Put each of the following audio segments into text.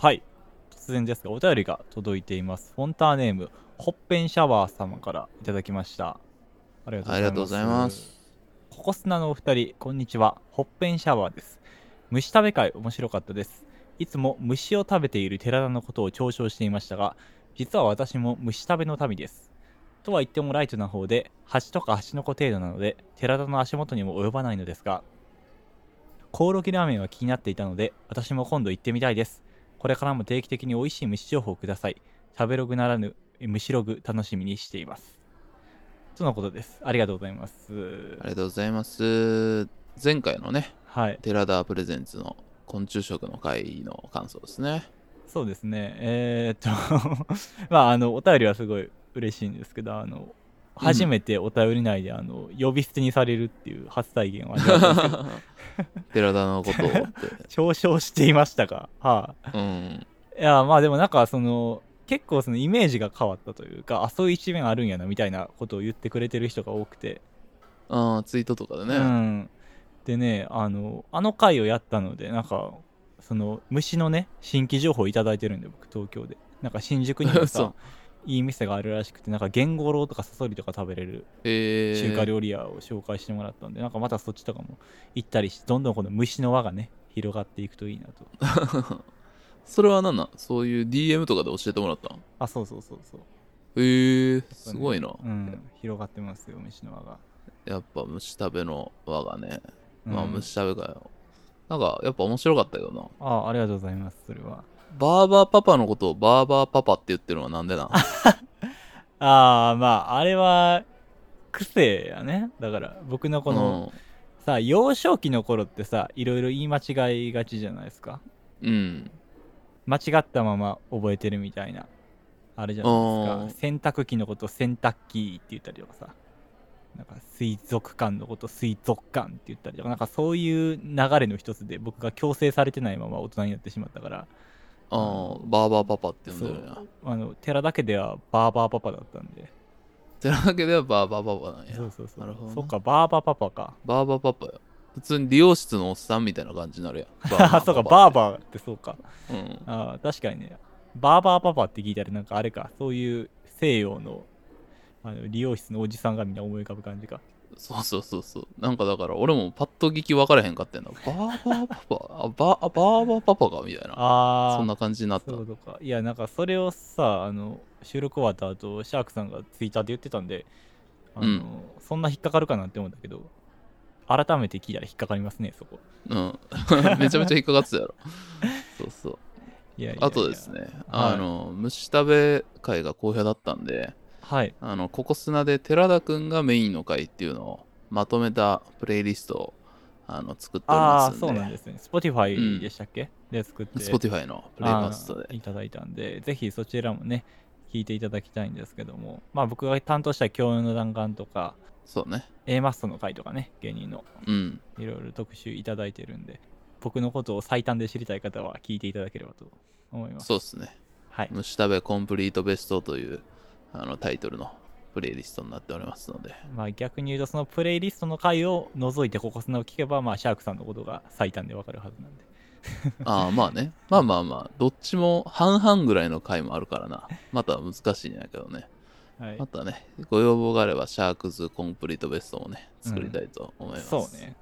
はい。突然ですがお便りが届いています。フォンターネームホッペンシャワー様からいただきました。ありがとうございます。ありがとうございます。ココスナのお二人こんにちは。ホッペンシャワーです。虫食べ会面白かったです。いつも虫を食べている寺田のことを嘲笑していましたが実は私も虫食べの民です。とは言ってもライトな方で蜂とか蜂の子程度なので寺田の足元にも及ばないのですがコオロギラーメンは気になっていたので私も今度行ってみたいですこれからも定期的に美味しい虫情報をください。食べログならぬ虫ログ楽しみにしています。とのことです。ありがとうございます。ありがとうございます。前回のねはい。寺田プレゼンツの昆虫食の回の感想ですね。そうですね。えー、っと まああのお便りはすごい嬉しいんですけどあの初めてお便り内であの呼び捨てにされるっていう初体験を味わった。んですけど寺田のことをって。嘲笑していましたがはい、うん。いやまあでもなんかその結構そのイメージが変わったというかあそういう一面あるんやなみたいなことを言ってくれてる人が多くて、あーツイートとかでね、うん。でねあのあの回をやったのでなんかその虫のね新規情報いただいてるんで僕東京で。なんか新宿にも そさういい店があるらしくてなんかゲンゴロウとかサソリとか食べれるえー、中華料理屋を紹介してもらったんで、なんかまたそっちとかも行ったりしてどんどんこの虫の輪がね広がっていくといいなと。それは何なん？そういう DM とかで教えてもらったんあそうそうそうそう。えー、すごいな、うん。広がってますよ虫の輪が。やっぱ虫食べの輪がね。まあうん虫食べかよ、なんかやっぱ面白かったよな。あありがとうございますそれはバーバーパパのことをバーバーパパって言ってるのはなんでなん？ああまああれは癖やね。だから僕のこの、さ幼少期の頃ってさいろいろ言い間違いがちじゃないですか。うん、うん、間違ったまま覚えてるみたいなあれじゃないですか。洗濯機のこと洗濯機って言ったりとかさ。なんか水族館のこと水族館って言ったりとか。なんかそういう流れの一つで僕が強制されてないまま大人になってしまったからああバーバーパパって呼んでるんや。あの寺だけではバーバーパパだったんで。てなわけではバーバーパパなんや。そうそうそう。なるほどなそっかバーバーパパか。バーバーパパよ普通に理容室のおっさんみたいな感じになるやん。あ そうかバーバーって。そうか。ーうん。あー確かにね。バーバーパパって聞いたらなんかあれか。そういう西洋のあの理容室のおじさんがみんな思い浮かぶ感じかそうそうそうそう。なんかだから俺もパッと聞き分からへんかってんな。バーバーパパあバあバーバーパパかみたいな。ああそんな感じになった。そうか。いやなんかそれをさあの収録終わった後シャークさんがツイッターで言ってたんであの、うん。そんな引っかかるかなって思ったけど改めて聞いたら引っかかりますねそこ。うん。めちゃめちゃ引っかかってたやろ。そうそう。いやいやいや。あとですね、はい。あの虫食べ会が好評だったんではい。あのここ砂で寺田くんがメインの会っていうのをまとめたプレイリストをあの作っておりああますんでそうなんですね。Spotify でしたっけ、で作って。Spotify のプレイリストで。いただいたんでぜひそちらもね聞いていただきたいんですけども。まあ僕が担当した教養の弾丸とかそうね。A マストの回とかね芸人の。うん。いろいろ特集いただいてるんで僕のことを最短で知りたい方は聞いていただければと思います。そうっすね。はい。虫食べコンプリートベストというあのタイトルのプレイリストになっておりますので。まあ逆に言うとそのプレイリストの回を除いてここ砂を聞けばまあシャークさんのことが最短でわかるはずなんで。ああまあね。まあまあまあどっちも半々ぐらいの回もあるからな。また難しいんやけどね。はい。またねご要望があればシャークズコンプリートベストもね作りたいと思います、そうね。はい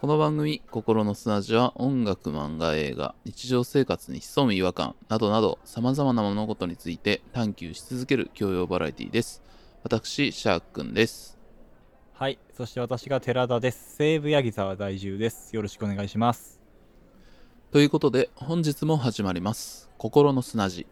この番組「心の砂地」は音楽漫画映画日常生活に潜む違和感などなどさまざまな物事について探求し続ける教養バラエティです。私シャークくんです。はい。そして私が寺田です。西武八木沢在住です。よろしくお願いします。ということで本日も始まります。心の砂地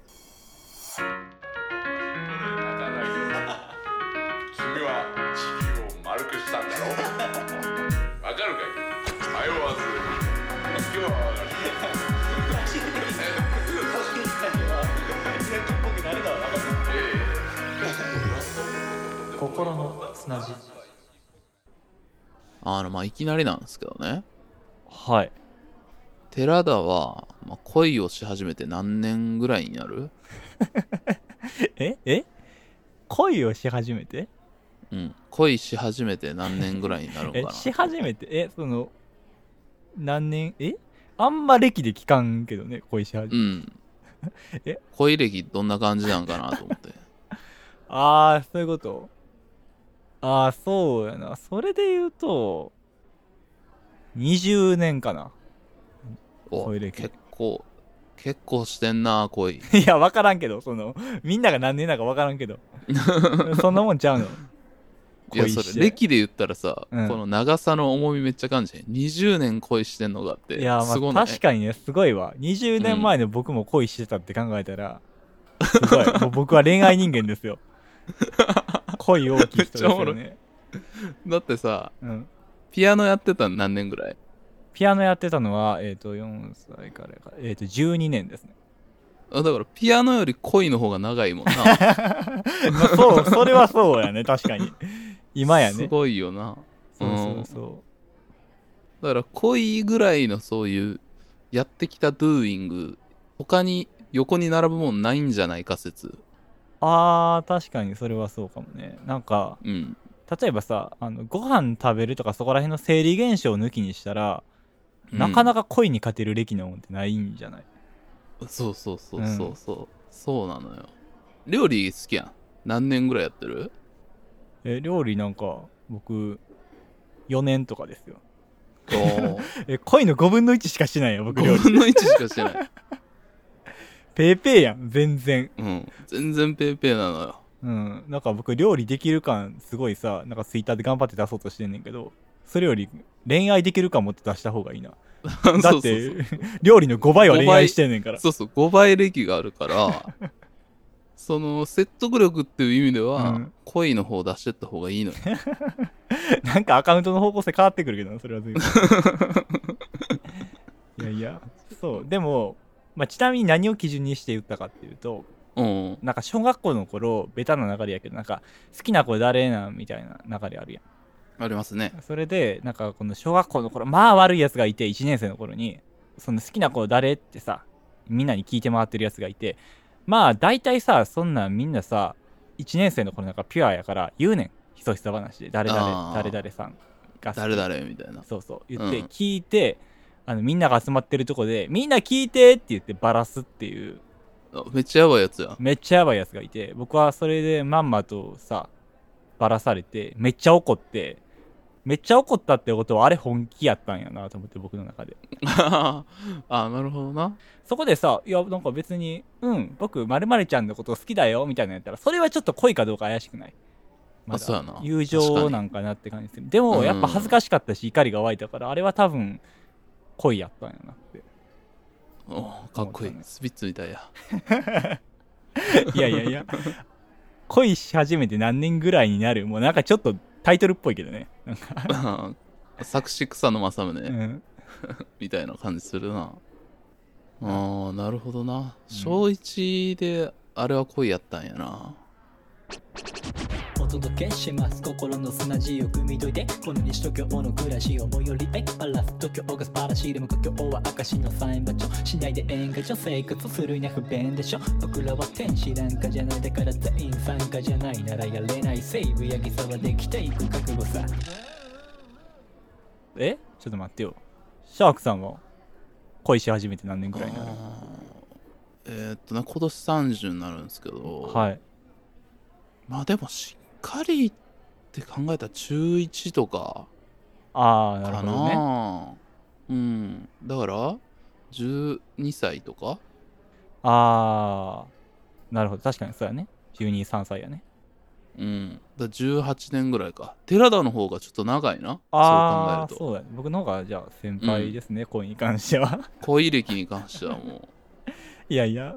心の砂地。あのまあいきなりなんですけどね。はい。寺田は、まあ、恋をし始めて何年ぐらいになる？ええ？恋をし始めて？うん。恋し始めて何年ぐらいになるのかな？えし始めて？えその何年？え？あんま歴で聞かんけどね恋し始めうん。え？恋歴どんな感じなんかなと思って。ああそういうこと？ああそうやな。それで言うと20年かな。お恋歴。結構、結構してんな、恋。いや分からんけどそのみんなが何年だか分からんけど。そんなもんちゃうの。いや、それ、歴で言ったらさ、うん。この長さの重みめっちゃ感じへん。20年恋してんのがあって、いやまあ確かにねすごいわ。20年前の僕も恋してたって考えたら、すごい。僕は恋愛人間ですよ 恋大きい人ですよね、だってさ、うん、ピアノやってたの何年ぐらい？ピアノやってたのは、えっと4歳からか、えっと12年ですね。あだから、ピアノより恋の方が長いもんな。まあそうそれはそうやね。確かに。今やすねごいよな。そうそうそだから、恋ぐらいのそういう、やってきたドゥーイング、他に横に並ぶもんないんじゃないか説。うあー確かにそれはそうかもね。なんかうん。例えばさあのご飯食べるとかそこら辺の生理現象を抜きにしたら、なかかなか恋に勝てる歴のもんってないんじゃない？そうそうそうそうそう、そう。なのよ。料理好きやん。何年ぐらいやってる？え料理なんか僕4年とかですよ。お え恋の5分の1しかしてないよ僕料5理分の1しかしてないペーペーやん全然。うん。全然ペーペーなのよ。うん。なんか僕料理できる感すごいさなんかツイッターで頑張って出そうとしてんねんけどそれより恋愛できる感もって出した方がいいな。だって料理の5倍は恋愛してんねんから。そうそう5倍歴があるから その説得力っていう意味では、うん。恋の方出してった方がいいのよ。なんかアカウントの方向性変わってくるけどなそれは随分。いやいやそう。でも、まあ、ちなみに何を基準にして言ったかっていうとうん。なんか小学校の頃ベタな流れやけどなんか好きな子誰なんみたいな流れあるやん。ありますね。それでなんかこの小学校の頃まあ悪いやつがいて1年生の頃にその好きな子誰ってさみんなに聞いて回ってるやつがいてまあ大体さそんなんみんなさ1年生の頃なんかピュアやから言うねん。ひそひそ話で。誰々誰々さんが誰々みたいな。そうそう。言ってうん。聞いて、あのみんなが集まってるとこでみんな聞いてって言ってバラすっていう。あめっちゃやばいやつやめっちゃやばいやつがいて僕はそれでまんまとさバラされてめっちゃ怒ってめっちゃ怒ったってことはあれ本気やったんやなと思って僕の中で。あなるほどな。そこでさいやなんか別にうん僕まるちゃんのこと好きだよみたいなのやったらそれはちょっと恋かどうか怪しくない。まだそうやな。友情なんかなって感じする。でうん。もやっぱ恥ずかしかったし怒りが湧いたからあれは多分恋やったんやなって。おかっこいい。スピッツみたいや。いやいやいや。恋し始めて何年ぐらいになる？もうなんかちょっとタイトルっぽいけどね。なんか、作詞草の正宗、うん、みたいな感じするな。ああなるほどな。うん小1であれは恋やったんやな。お届けします心の砂地を汲み解いてこの西東京の暮らしを最寄りへバラす東京が素晴らしいでも故郷は証のサイン場所しないで演歌所生活するには不便でしょ僕らは天使なんかじゃないだから全員参加じゃないならやれない。西部やぎさはできていく覚悟さ。え？ちょっと待ってよ。シャークさんは恋し始めて何年ぐらいになる？えーっとね今年30になるんですけど、はい。まあでもしっかりって考えたら中1とかああなるほどね。うん。だから12歳とかああなるほど。確かにそうやね。123歳やね。うん。だから18年ぐらいか。寺田の方がちょっと長いな。ああそう考えると。そうやね。僕の方がじゃあ先輩ですね、恋に関しては。恋歴に関してはも いやいや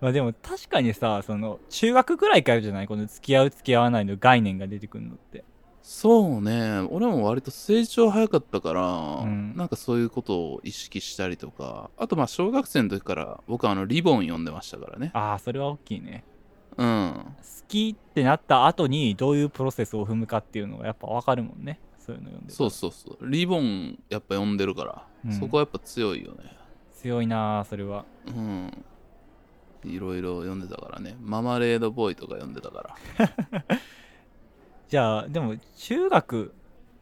まあでも確かにさその中学ぐらいからじゃない？この付き合う付き合わないの概念が出てくるのって。うそうね。俺も割と成長早かったから、ん。なんかそういうことを意識したりとか。あとまあ小学生の時から僕はあのリボン読んでましたからね。ああそれは大きいね。うん。好きってなった後にどういうプロセスを踏むかっていうのがやっぱ分かるもんね。そういうの読んでそうそうそう。リボンやっぱ読んでるから、うん。そこはやっぱ強いよね。強いなあそれは。うんいろいろ読んでたからね。ママレードボーイとか読んでたから。じゃあでも中学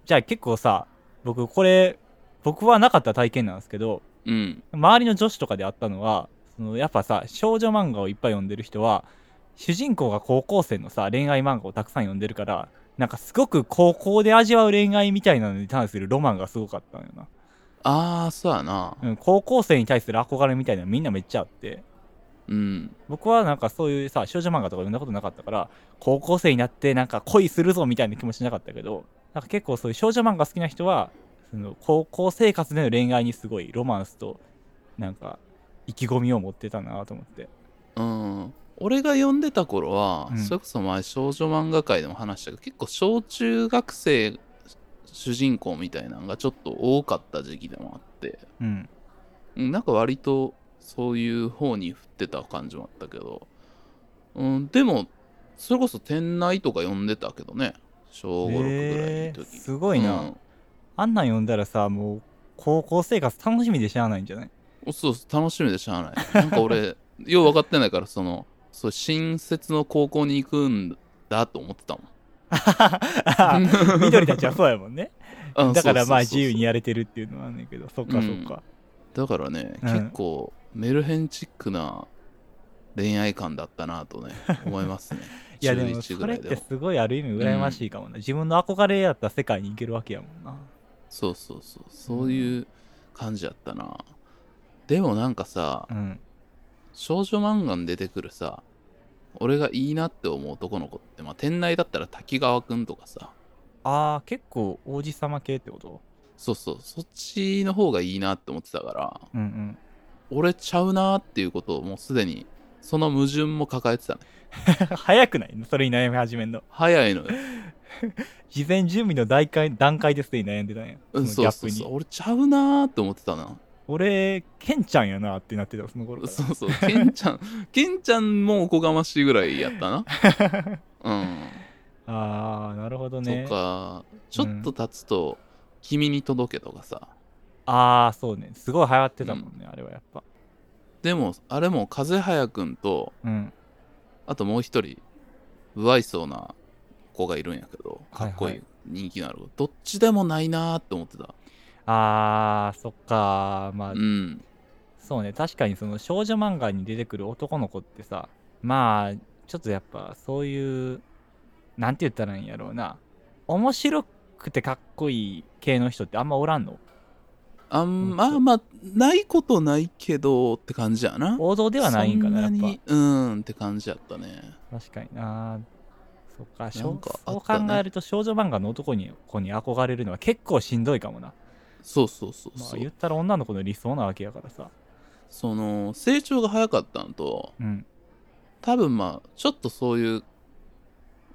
じゃあ結構さ僕これ僕はなかった体験なんですけどうん。周りの女子とかであったのはそのやっぱさ少女漫画をいっぱい読んでる人は主人公が高校生のさ恋愛漫画をたくさん読んでるからなんかすごく高校で味わう恋愛みたいなのに対するロマンがすごかったのよな、ああそうやな。うん、高校生に対する憧れみたいなのみんなめっちゃあってうん。僕はなんかそういうさ少女漫画とか読んだことなかったから高校生になってなんか恋するぞみたいな気持ちなかったけどなんか結構そういう少女漫画好きな人はその高校生活での恋愛にすごいロマンスとなんか意気込みを持ってたなと思って。うん。俺が読んでた頃は、うん。それこそ前少女漫画界でも話したけど結構小中学生主人公みたいなのがちょっと多かった時期でもあって。うん。うんなんか割とそういう方に振ってた感じもあったけど、うん、でもそれこそ店内とか読んでたけどね。小56ぐらいのへー時すごいな。うん。あんなん読んだらさもう高校生活楽しみでしゃあないんじゃない？そうそう楽しみでしゃあない。なんか俺 よう分かってないからそのそう新設の高校に行くんだと思ってたもん。緑たちはそうやもんね。うんだからまあ自由にやれてるっていうのはあんねんけど。そっかそっか、だからね、うん結構メルヘンチックな恋愛観だったなとね 思いますね。いやでも中1それってすごいある意味羨ましいかもな、自分の憧れやった世界に行けるわけやもんな。そうそうそう。そういう感じやったな、でもなんかさうん。少女漫画に出てくるさ俺がいいなって思う男の子ってまあ店内だったら滝川くんとかさ。ああ結構王子様系ってこと？そうそう。そっちの方がいいなって思ってたから。うんうん俺ちゃうなっていうことをもうすでにその矛盾も抱えてたね。早くない？それに悩み始めんの。早いのよ。事前準備の段階段階ですでに悩んでたんや。そうんそうそうそう。俺ちゃうなって思ってたな俺ケンちゃんやなってなってたその頃そうそう。ケンちゃん ケンちゃんもおこがましいぐらいやったな。うん。ああなるほどね。とかちょっと経つと「君に届け」とかさああそうね。すごい流行ってたもんね、あれはやっぱ。でもあれも風早くんとうん。あともう一人不愛想な子がいるんやけどかっこいい、はいは人気のある子どっちでもないなーって思ってた。あーそっかまあ、うん。そうね。確かにその少女漫画に出てくる男の子ってさまあちょっとやっぱそういうなんて言ったらいいんやろうな。面白くてかっこいい系の人ってあんまおらんの？あんまあまあないことないけどって感じやな。王道ではないんかなやっぱ。にうんって感じやったね。確かにな。そっかそう考えると少女漫画の男に子に憧れるのは結構しんどいかもな。そうそうそうまあそう、言ったら女の子の理想なわけやからさ。その成長が早かったのとうん。多分まあちょっとそういう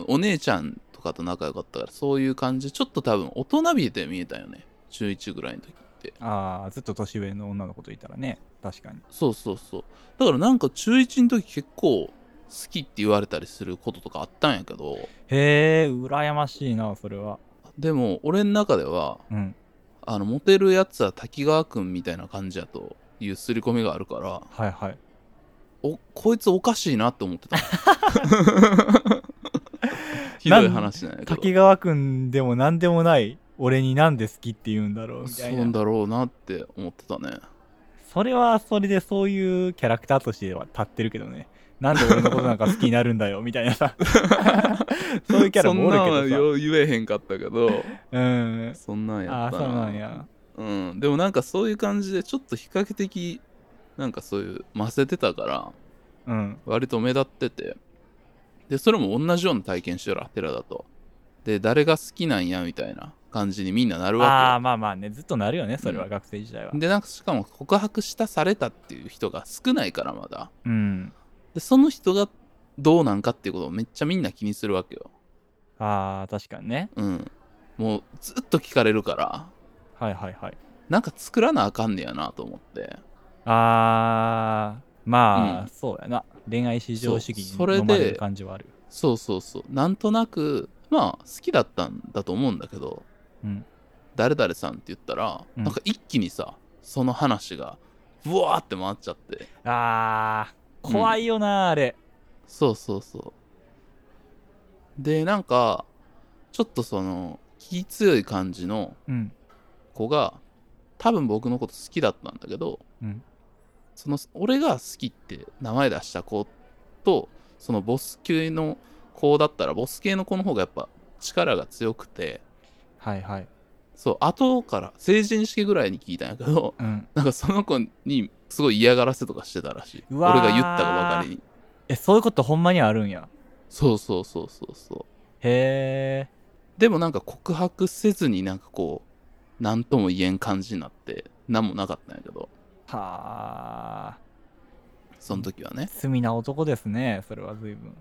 お姉ちゃんとかと仲良かったからそういう感じちょっと多分大人びて見えたよね。中1ぐらいの時って。ああずっと年上の女の子といたらね。確かに。そうそうそう。だからなんか中1の時結構好きって言われたりすることとかあったんやけど。へえ羨ましいなそれは。でも俺の中ではうん。あのモテるやつは滝川くんみたいな感じやという刷り込みがあるからはいはい。おこいつおかしいなって思ってた。ひどい話なんやけど。滝川くんでも何でもない俺になんで好きって言うんだろうみたいな。そうだろうなって思ってたね。それはそれでそういうキャラクターとしては立ってるけどね。なんで俺のことなんか好きになるんだよみたいなさ。そういうキャラもおるそんなんは言えへんかったけど。さうん。そんなんあやったな。あそうなんや。うん、でもなんかそういう感じでちょっと比較的なんかそういうませてたからうん。割と目立ってて。でそれも同じような体験してる寺だと。で誰が好きなんやみたいな感じにみんななるあわあまあまあねずっとなるよねそれは、うん学生時代は。でなんかしかも告白したされたっていう人が少ないからまだ。うん。でその人がどうなんかっていうことをめっちゃみんな気にするわけよ。ああ確かにね。うん。もうずっと聞かれるから。はいはいはい。なんか作らなあかんねやなと思って。ああまあ、うん。そうやな。恋愛至上主義そうそれでに飲まれる感じはある。そうそうそう。なんとなくまあ好きだったんだと思うんだけど。うん誰々さんって言ったら、うん。なんか一気にさその話がブワーって回っちゃって。あー怖いよな、あれ。そうそうそう。でなんかちょっとその気強い感じのうん。子が多分僕のこと好きだったんだけどうん。その俺が好きって名前出した子とそのボス系の子だったらボス系の子の方がやっぱ力が強くてはいはい。そう後から成人式ぐらいに聞いたんやけどうん。なんかその子にすごい嫌がらせとかしてたらしい。俺が言ったがばかりに。えそういうことほんまにあるんや。そうそうそうそうそう。へえでもなんか告白せずになんかこう何とも言えん感じになって何もなかったんやけど。はあその時はね。罪な男ですねそれは随分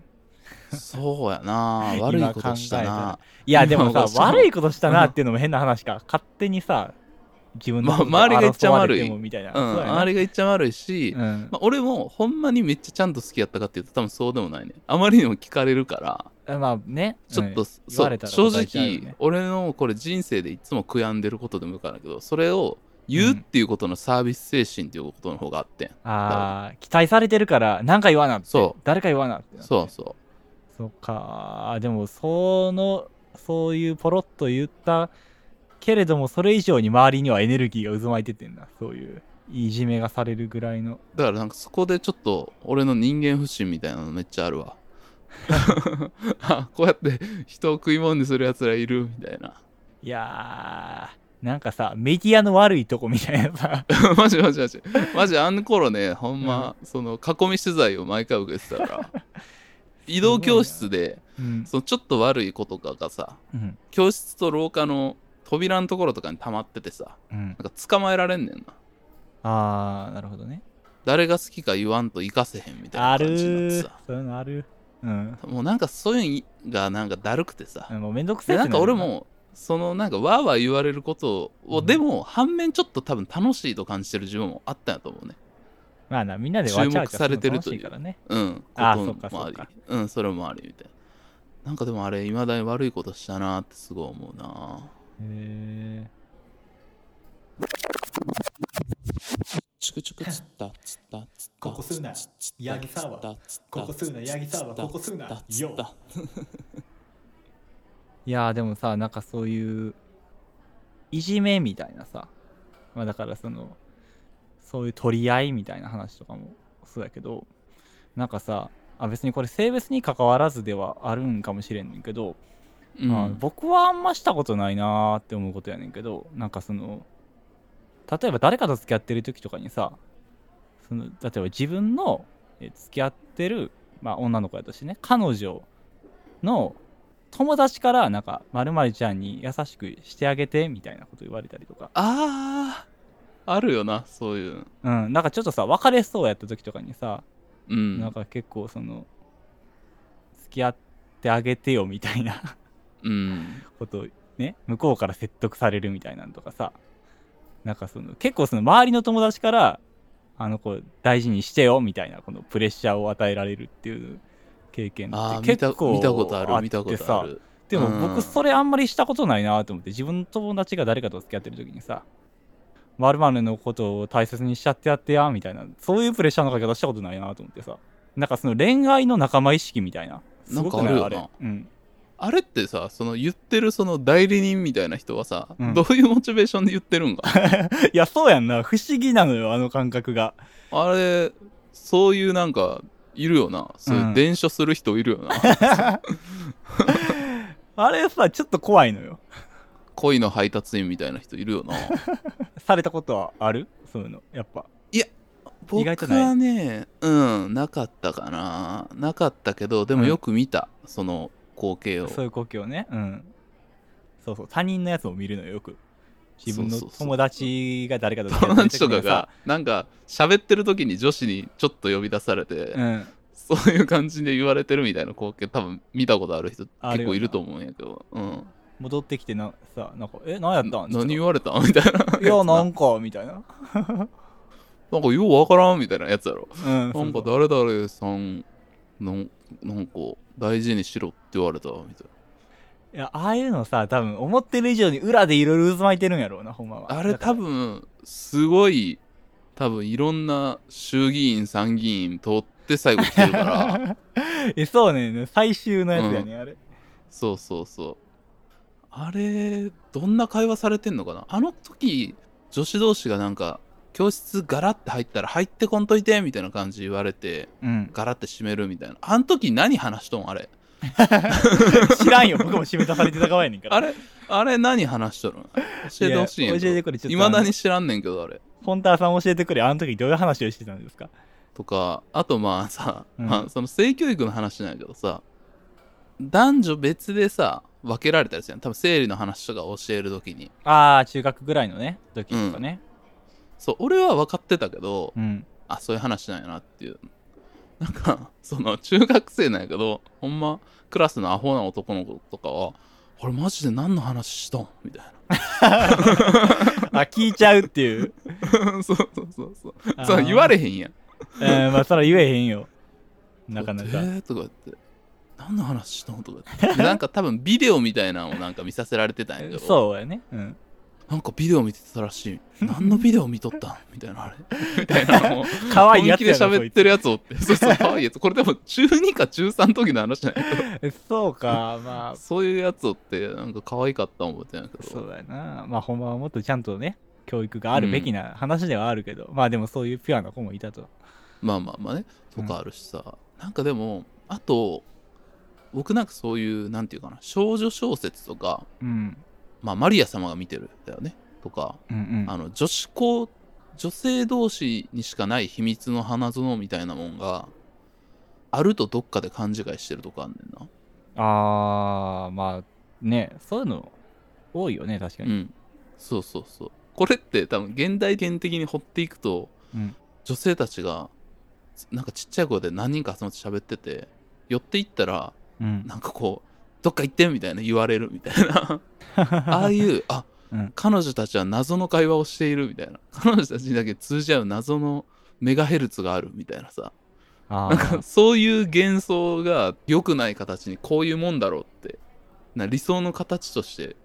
そうやな。悪いことしたな。いやでもさ悪いことしたなっていうのも変な話か。勝手にさ自分の周りが言っちゃ悪い。周りが言っちゃ悪いし、うん。まあ、俺もほんまにめっちゃちゃんと好きやったかっていうと多分そうでもないね。あまりにも聞かれるから。まあね。ちょっと、正直ね俺のこれ人生でいつも悔やんでることでもよくあるけどそれを言うっていうことのサービス精神っていうことの方があってん、ああ期待されてるから何か言わなって。そう。誰か言わなってなって。そうそそっかでもそのそういうポロッと言ったけれどもそれ以上に周りにはエネルギーが渦巻いててんだ。そういういじめがされるぐらいの。うだからなんかそこでちょっと俺の人間不信みたいなのめっちゃあるわ。あ こうやって人を食い物にするやつらいるみたいな。いやーなんかさメディアの悪いとこみたいなさ。マジマジマジ。マジあの頃ねほんま、その囲み取材を毎回受けてたから移動教室でうん、そのちょっと悪い子とかがさうん。教室と廊下の扉のところとかに溜まっててさうん、なんか捕まえられんねんな。あーなるほどね。誰が好きか言わんと行かせへんみたいあな感じになってさ。そういうのある。うん。もうなんかそういうのがなんかだるくてさ、もうめんどくさいでなんか俺ももそのなんかわーわー言われることを、うん。でも反面ちょっと多分楽しいと感じてる自分もあったんやと思うねまあなみんなでわちゃわちゃ注目されてるという。すの楽しからね。うん。あありそっかそっか。うんそれもありみたい。ななんかでもあれ未だに悪いことしたなってすごい思うなへえチクチクつったつったつったここすな。ヤギサワここすな。ヤギサワここすな。よ。いやーでもさなんかそういういじめみたいなさ。まあだからそのそういう取り合いみたいな話とかもそうだけどなんかさあ別にこれ性別に関わらずではあるんかもしれんねんけど、うん。まあ、僕はあんましたことないなーって思うことやねんけどなんかその例えば誰かと付き合ってる時とかにさその例えば自分のえ付き合ってる、まあ、女の子やとしてね彼女の友達からなんかまるちゃんに優しくしてあげてみたいなこと言われたりとか。あーあるよなそういう。うん。なんかちょっとさ別れそうやった時とかにさ、うん。なんか結構その付き合ってあげてよみたいなうん。ことをね向こうから説得されるみたいなのとかさなんかその結構その周りの友達からあの子大事にしてよみたいなこのプレッシャーを与えられるっていう経験って結構見たことある見たこってさとある。でもうん。僕それあんまりしたことないなと思って自分の友達が誰かと付き合ってる時にさ〇〇のことを大切にしちゃってやってやみたいな。そういうプレッシャーのかけ方したことないなと思ってさ。なんかその恋愛の仲間意識みたいな。すごくない？あれ。うん。あれってさその言ってるその代理人みたいな人はさ、うん。どういうモチベーションで言ってるんか？いやそうやんな。不思議なのよあの感覚が。あれそういうなんかいるよな。そういう伝書する人いるよな、あれさちょっと怖いのよ恋の配達員みたいな人いるよな。されたことはある？そういうの。やっぱ。意僕外とない？はねうんなかったかな。なかったけどでもよく見た、その光景を。そういう故郷ね。うん。そうそう。他人のやつを見るのよよく。自分の友達が誰かと友ってる時にさ。達とかがなんか喋ってる時に女子にちょっと呼び出されて、うん。そういう感じで言われてるみたいな光景多分見たことある人結構いると思うんやけど、うん、戻ってきてなさなんか「え何やったん?」何言われたん？みたいな。いやなんかみたいな なんかようわからんみたいなやつやろ。うんなんか誰々さんの、なんか大事にしろって言われたみたいいやああいうのさ多分思ってる以上に裏でいろいろ渦巻いてるんやろうなほんまはな。あれ多分、すごい、多分いろんな衆議院、参議院通って最後来てるから。えそうねん最終のやつやね、あれそうそうそう。あれ、どんな会話されてんのかな？あの時、女子同士がなんか教室ガラって入ったら入ってこんといてみたいな感じ言われてうん。ガラって閉めるみたいな。あん時何話しとんあれ？知らんよ。僕も締め出されてた側やねんから。あれあれ何話しとるん？教えてほしいんやや教えてくれちょっといまだに知らんねんけどあれ。フォンターさん教えてくれあの時どういう話をしてたんですか？とかあとまあさ、うん。まあ、その性教育の話なんやけどさ男女別でさ分けられたりするやん。多分生理の話とか教える時に。ああ中学ぐらいのね時とかね。そう俺は分かってたけどうん、あそういう話なんやなっていう。なんかその中学生なんやけどほんまクラスのアホな男の子とかは「これマジで何の話しとん?」みたい あ聞いちゃうっていう、な そうそうそうそう。そう言われへんやん。うん、まあそら言えへんよ。なかなか。えー、とか言って何の話しとんとか言って。でなんか多分ビデオみたいなのをなんか見させられてたんやけど。そうやね。うん。なんかビデオ見てたらしい。何のビデオ見とったんみたいなあれ。みたいなのを可愛いやつ本気で喋ってるやつおって。そうそう可愛いやつ。これでも中2か中3の時の話じゃないけど。そうかまあ。そういうやつをってなんか可愛かった思ってんやけど。そうだよな。まあほんまはもっとちゃんとね教育があるべきな話ではあるけど、まあでもそういうピュアな子もいたと。まあまあまあね。とかあるしさ、なんかでもあと僕なんかそういうなんていうかな少女小説とかうん。まあマリア様が見てるだよねとかうんうん。あの女子校女性同士にしかない秘密の花園みたいなもんがあるとどっかで勘違いしてるとこあんねんな。あーまあねそういうの多いよね確かに、うん。そうそうそう。これって多分現代圏的に掘っていくとうん。女性たちがなんかちっちゃい声で何人か集まって喋ってて寄っていったらうん。なんかこうどっか行ってみたいな言われるみたいな。ああいうあうん。彼女たちは謎の会話をしているみたいな。彼女たちにだけ通じ合う謎のメガヘルツがあるみたいなさ。あなんかーそういう幻想が良くない形にこういうもんだろうってな理想の形として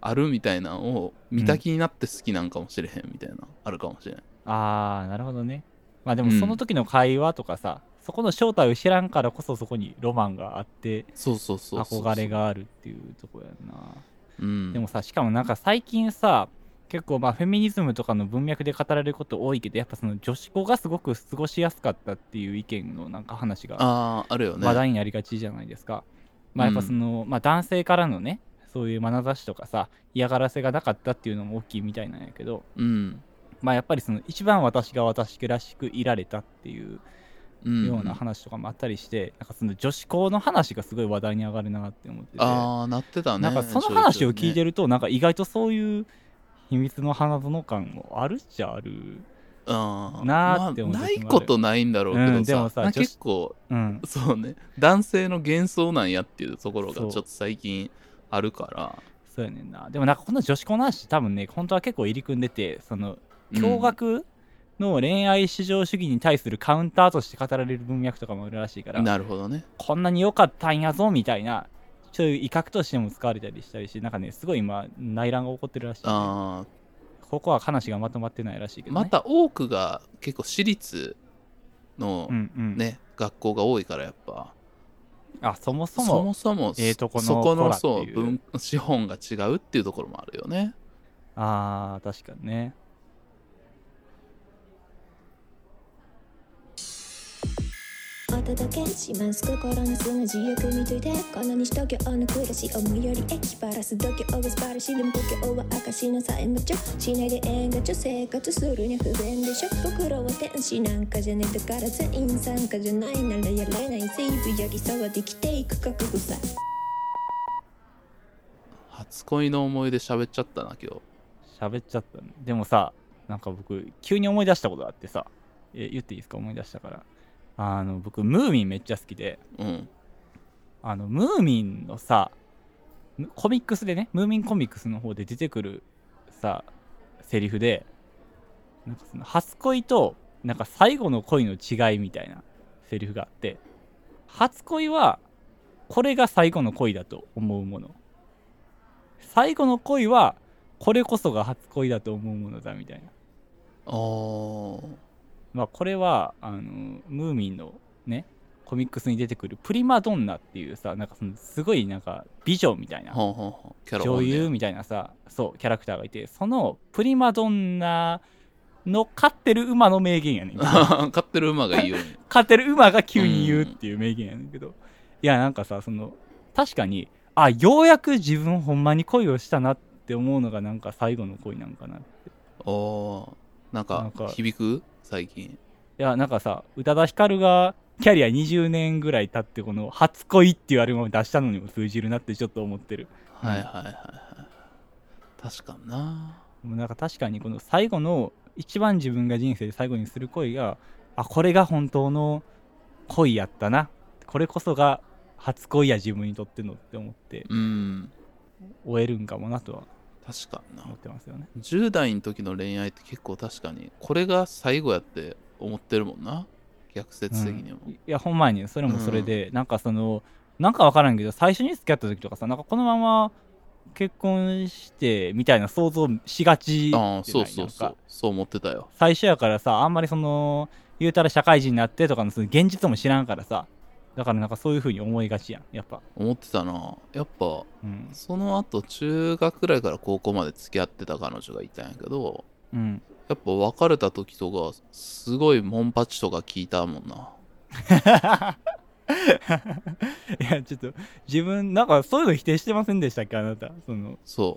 あるみたいなのを見た気になって好きなんかもしれへんみたいな、あるかもしれないあーなるほどね。まあでもうん。その時の会話とかさ、そこの正体を知らんからこそそこにロマンがあってそうそうそう憧れがあるっていうところやんな。うん。でもさしかもなんか最近さ結構まあフェミニズムとかの文脈で語られること多いけどやっぱその女子校がすごく過ごしやすかったっていう意見のなんか話があるよね。話題になりがちじゃないですか、まあやっぱその、まあ男性からのねそういう眼差しとかさ嫌がらせがなかったっていうのも大きいみたいなんやけどうん。まあやっぱりその一番私が私らしくいられたっていううんような話とかもあったりして、なんかその女子校の話がすごい話題に上がるなって思ってて。ああなってたねなんかその話を聞いてるると、なんか意外とそういう秘密の花園感もあるっちゃある。ななーって思うな時もある。いことないんだろうけどさ,、うんでもさ結構うん。そうね。男性の幻想なんやっていうところがちょっと最近あるから。そうやねんな。でもなんかこの女子校の話多分ね、本当は結構入り組んでて、その、うん。驚愕の恋愛至上主義に対するカウンターとして語られる文脈とかもあるらしいから、なるほどねこんなに良かったんやぞみたいな、そういう威嚇としても使われたりしたりして、なんかね、すごい今、内乱が起こってるらしい、ね。あここは話がまとまってないらしいけど、ね。ーまた多くが結構私立のうんうん。ね、学校が多いからやっぱあ、そもそそも、もそもええとこのそこのそう文資本が違うっていうところもあるよねああ、確かにね。お届けします。心の砂地よく見といてこの西東京の暮らし思いより駅バラす度胸が素晴らしいでも故郷は証の債務帳しないで縁がちょ生活するに不便でしょ。僕らは天使。なんかじゃねえだから全員参加じゃないならやれないセーブやり騒できていく覚悟さ初恋の思い出喋っちゃったな今日喋っちゃったね。でもさ、なんか僕、急に思い出したことがあってさ、え言っていいですか思い出したから。あの、僕、ムーミンめっちゃ好きで、うんあの、ムーミンのさ、コミックスでね、ムーミンコミックスの方で出てくるさ、セリフで、なんかその、初恋と、なんか最後の恋の違いみたいなセリフがあって、初恋は、これが最後の恋だと思うもの。最後の恋は、これこそが初恋だと思うものだみたいな。まあこれはあのムーミンのねコミックスに出てくるプリマドンナっていうさなんかそのすごいなんか美女みたいな女優みたいなさそうキャラクターがいてそのプリマドンナの飼ってる馬の名言やねん 飼ってる馬がいいよね 飼ってる馬が急に言うっていう名言やねんけど、いやなんかさその確かにあようやく自分ほんまに恋をしたなって思うのがなんか最後の恋なんかなって。おなんか響く？最近。いやなんかさ宇多田ヒカルがキャリア20年ぐらい経ってこの初恋っていうアルバムを出したのにも通じるなってちょっと思ってる。はいはいはい。はい確かにな。もうなんか確かにこの最後の一番自分が人生で最後にする恋があこれが本当の恋やったな。これこそが初恋や自分にとってのって思ってうん。終えるんかもなとは確かにな。思ってますよね。10代の時の恋愛って結構確かにこれが最後やって思ってるもんな。逆説的にも、いやほんまにそれもそれで、なんかそのなんか分からんけど最初に付き合った時とかさなんかこのまま結婚してみたいな想像しがちああそうそうそう。そう思ってたよ。最初やからさあんまりその言うたら社会人になってとかのその現実も知らんからさだからなんかそういう風に思いがちやんやっぱ。思ってたな。やっぱうん。その後中学ぐらいから高校まで付き合ってた彼女がいたんやけどうん。やっぱ別れた時とかすごいモンパチとか聞いたもんな。いやちょっと自分なんかそういうの否定してませんでしたっけあなた？そのそ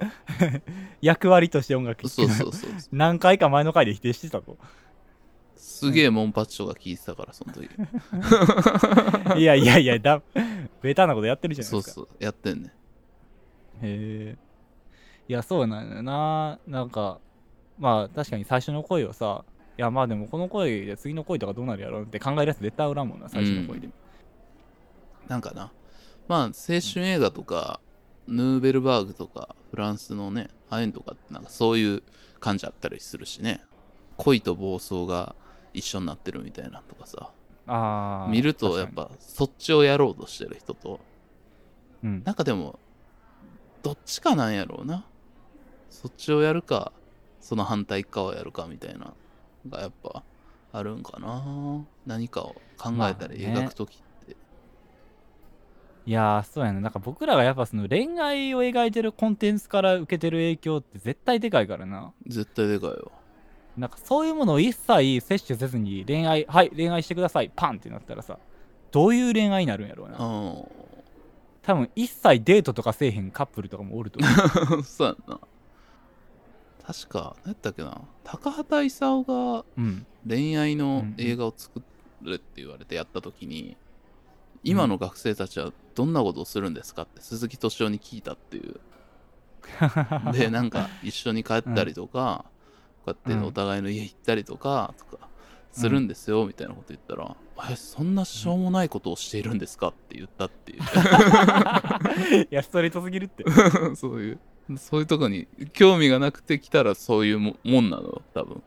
役割として音楽う聴くの。そうそうそう何回か前の回で否定してたとすげえモンパチとか聞いてたからその時。いやいやいやだベタなことやってるじゃないですか。そうそうやってんねへえ。いやそうなんだよな。なんかまあ確かに最初の恋をさいやまあでもこの恋で次の恋とかどうなるやろうって考えるやつ絶対おらんもんな最初の恋で、なんかな。まあ青春映画とか、ヌーベルバーグとかフランスのねああいうのとかってなんかそういう感じあったりするしね。恋と暴走が一緒になってるみたいなのとかさ。ああ見るとやっぱそっちをやろうとしてる人と。うん。なんかでもどっちかなんやろうな。そっちをやるかその反対側をやるかみたいなのがやっぱあるんかな。何かを考えたり描く時って、いやーそうやななんか僕らがやっぱその恋愛を描いてるコンテンツから受けてる影響って絶対でかいからな。絶対でかいよなんかそういうものを一切摂取せずに恋愛はい恋愛してくださいパンってなったらさどういう恋愛になるんやろうな。う多分一切デートとかせえへんカップルとかもおると思う。ん そうやんな。確か何やったっけな。高畑勲がうん。恋愛のうん。映画を作るって言われてやった時に、今の学生たちはどんなことをするんですかって鈴木敏夫に聞いたっていう。でなんか一緒に帰ったりとか、こうやってお互いの家行ったりとかとかするんですよ、みたいなこと言ったら「えそんなしょうもないことをしているんですか?」って言ったっていう。いやストレートすぎるって。そういう。そういうとこに興味がなくて来たらそういうももんなの？よ多分。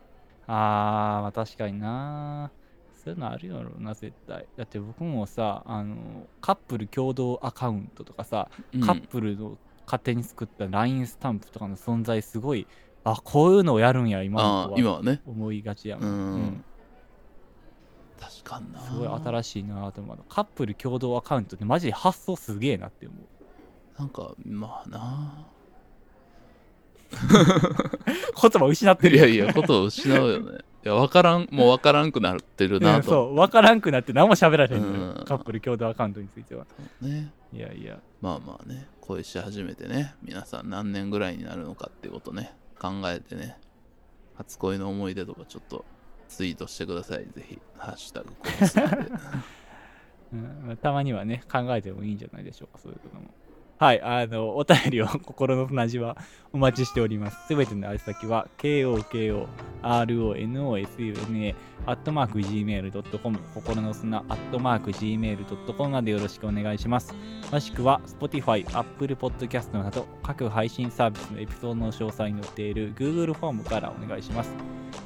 あーまあ確かにな。そういうのあるやろうな絶対。だって僕もさあのカップル共同アカウントとかさ、うん。カップルの勝手に作った LINE スタンプとかの存在すごいあこういうのをやるんや今今はね。思いがちやん、うん。確かにな。すごい新しいなと思うカップル共同アカウントってマジで発想すげえなって思う。なんかまあな。言葉失ってるいやいやことを失うよね。いや分からんもう分からんくなってるうなんとそう。分からんくなって何も喋られへんうん。カップル共同アカウントについては。ね。いやいや。まあまあね。恋し始めてね。皆さん何年ぐらいになるのかってことね考えてね初恋の思い出とかちょっとツイートしてくださいぜひハッシュタグコースで うん、たまにはね、考えてもいいんじゃないでしょうか、そういうことも。はい、あの、お便りを心の砂地はお待ちしております。すべての宛先は、KOKO、RONOSUNA、アットマーク Gmail.com、心の砂、アットマーク Gmail.com までよろしくお願いします。もしくは、Spotify、Apple Podcast など、各配信サービスのエピソードの詳細に載っている Google フォームからお願いします。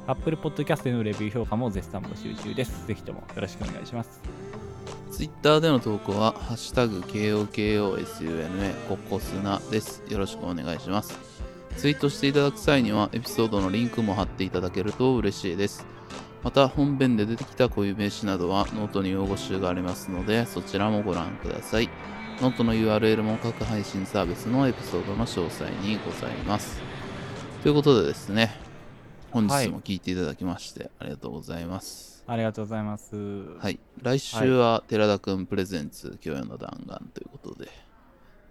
Apple Podcast でのレビュー評価も絶賛募集中です。ぜひともよろしくお願いします。ツイッターでの投稿は、ハッシュタグ KOKOSUNA ココスナです。よろしくお願いします。ツイートしていただく際には、エピソードのリンクも貼っていただけると嬉しいです。また本編で出てきた固有名詞などはノートに用語集がありますのでそちらもご覧くださいノートの URL も各配信サービスのエピソードの詳細にございますということでですね本日も聞いていただきましてありがとうございますありがとうございます。はい、来週は寺田くんプレゼンツ教養の弾丸ということで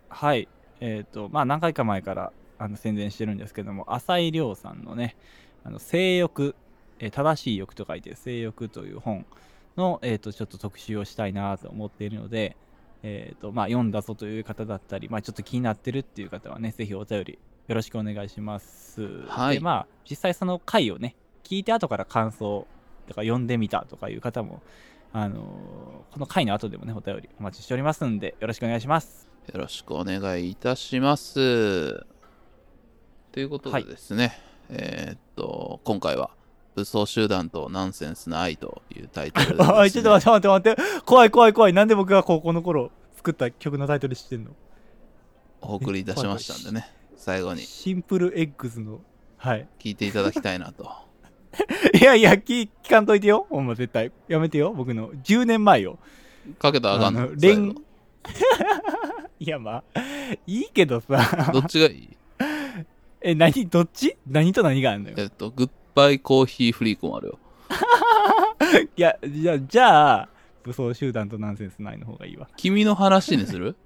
はい。えっ、と、まあ、何回か前からあの宣伝してるんですけども、浅井亮さんのね、あの性欲、えー正しい欲と書いて、性欲という本の、えっ、と、ちょっと特集をしたいなと思っているので、えっ、と、まあ、読んだぞという方だったり、まあ、ちょっと気になってるっていう方はね、ぜひお便りよろしくお願いします。はいで、まあ、実際その回をね、聞いて後から感想とか読んでみたとかいう方も、あのーこの回の後でもね、お便りお待ちしておりますんで、よろしくお願いします。よろしくお願いいたします。ということでですね、えーっと、今回は、武装集団とナンセンスな愛というタイトルでね、おい、ちょっと待って待って待って。怖い怖い怖い。なんで僕が高校の頃作った曲のタイトル知ってんの？お送りいたしましたんでね、最後にシンプルエッグズの。はい。聞いていただきたいなと。いやいや、聞聞かんといてよ。ほんま絶対。やめてよ。僕の10年前よ。かけたらあかんの？レン いや、まあ、いいけどさ。どっちがいい？え、何？どっち？何と何があるのよ？えっと、グッバイコーヒーフリークもあるよ。いや、じゃあ、じゃあ、武装集団とナンセンスないの方がいいわ。君の話にする？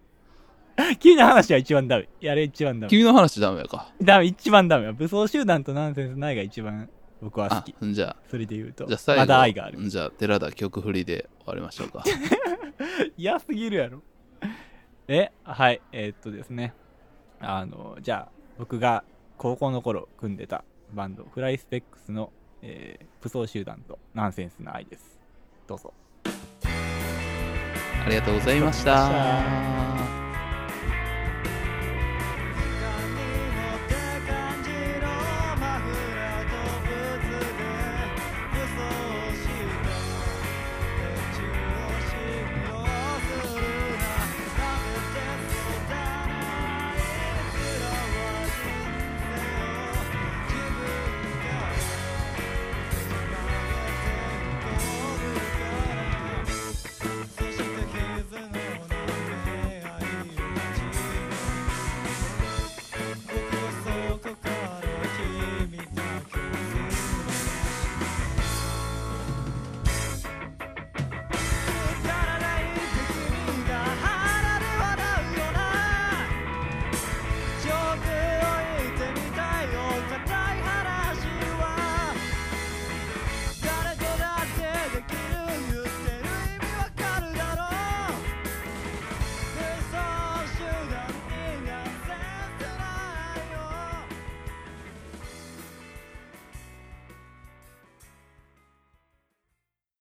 君の話は一番ダメ。やれ一番ダメ。君の話ダメやか。ダメ、一番ダメ。武装集団とナンセンスないが一番僕は好あき。、じゃあ、それで言うと。じゃあ最後、まだ愛がある。じゃあ、寺田曲振りで終わりましょうか。嫌すぎるやろ。え、はい、えーっとですね。あの、じゃあ、僕が高校の頃組んでたバンド、フライスペックスの、えー武装集団とナンセンスな愛です。どうぞ。ありがとうございました。